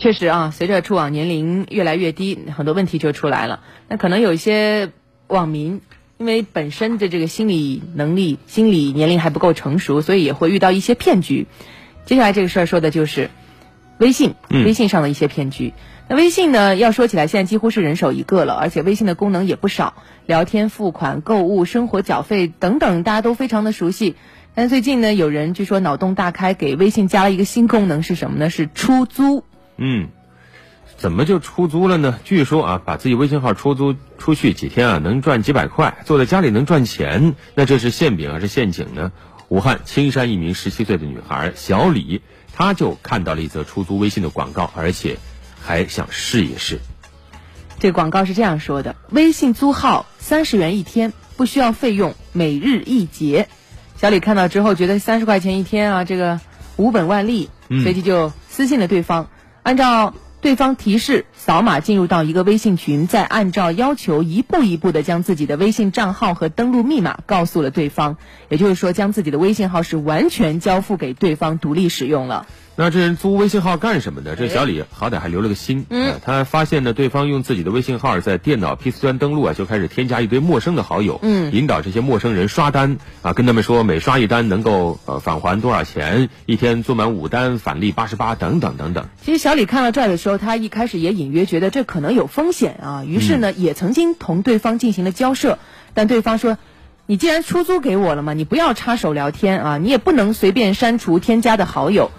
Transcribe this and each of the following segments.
确实啊，随着触网年龄越来越低，很多问题就出来了。那可能有一些网民，因为本身的这个心理能力、心理年龄还不够成熟，所以也会遇到一些骗局。接下来这个事儿说的就是微信，微信上的一些骗局。那微信呢，要说起来，现在几乎是人手一个了，而且微信的功能也不少，聊天、付款、购物、生活缴费等等，大家都非常的熟悉。但最近呢，有人据说脑洞大开，给微信加了一个新功能，是什么呢？是出租。嗯，怎么就出租了呢？据说啊，把自己微信号出租出去几天啊，能赚几百块，坐在家里能赚钱，那这是馅饼还是陷阱呢？武汉青山一名十七岁的女孩小李，她就看到了一则出租微信的广告，而且还想试一试。这广告是这样说的：微信租号三十元一天，不需要费用，每日一节。小李看到之后觉得三十块钱一天啊，这个无本万利，随即就私信了对方。按照对方提示，扫码进入到一个微信群，再按照要求一步一步的将自己的微信账号和登录密码告诉了对方，也就是说，将自己的微信号是完全交付给对方独立使用了。那这人租微信号干什么的？这小李好歹还留了个心。嗯，他发现呢，对方用自己的微信号在电脑 PC 端登录啊，就开始添加一堆陌生的好友。嗯，引导这些陌生人刷单啊，跟他们说每刷一单能够呃返还多少钱，一天做满五单返利八十八等等等等。其实小李看到这儿的时候，他一开始也隐约觉得这可能有风险啊，于是呢也曾经同对方进行了交涉，但对方说：“你既然出租给我了嘛，你不要插手聊天啊，你也不能随便删除添加的好友。”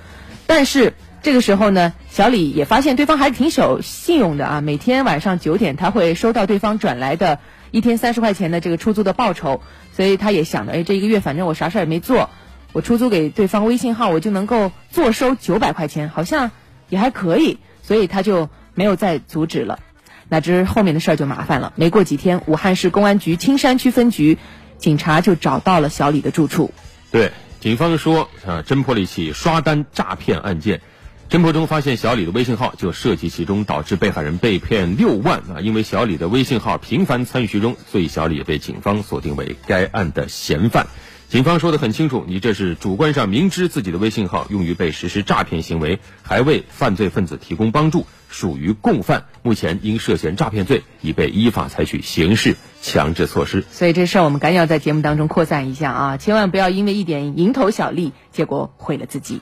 但是这个时候呢，小李也发现对方还是挺守信用的啊。每天晚上九点，他会收到对方转来的一天三十块钱的这个出租的报酬，所以他也想着，哎，这一个月反正我啥事儿也没做，我出租给对方微信号，我就能够坐收九百块钱，好像也还可以，所以他就没有再阻止了。哪知后面的事儿就麻烦了。没过几天，武汉市公安局青山区分局警察就找到了小李的住处。对。警方说，啊，侦破了一起刷单诈骗案件，侦破中发现小李的微信号就涉及其中，导致被害人被骗六万啊！因为小李的微信号频繁参与其中，所以小李也被警方锁定为该案的嫌犯。警方说的很清楚，你这是主观上明知自己的微信号用于被实施诈骗行为，还为犯罪分子提供帮助。属于共犯，目前因涉嫌诈骗罪已被依法采取刑事强制措施。所以这事儿我们赶紧要在节目当中扩散一下啊！千万不要因为一点蝇头小利，结果毁了自己。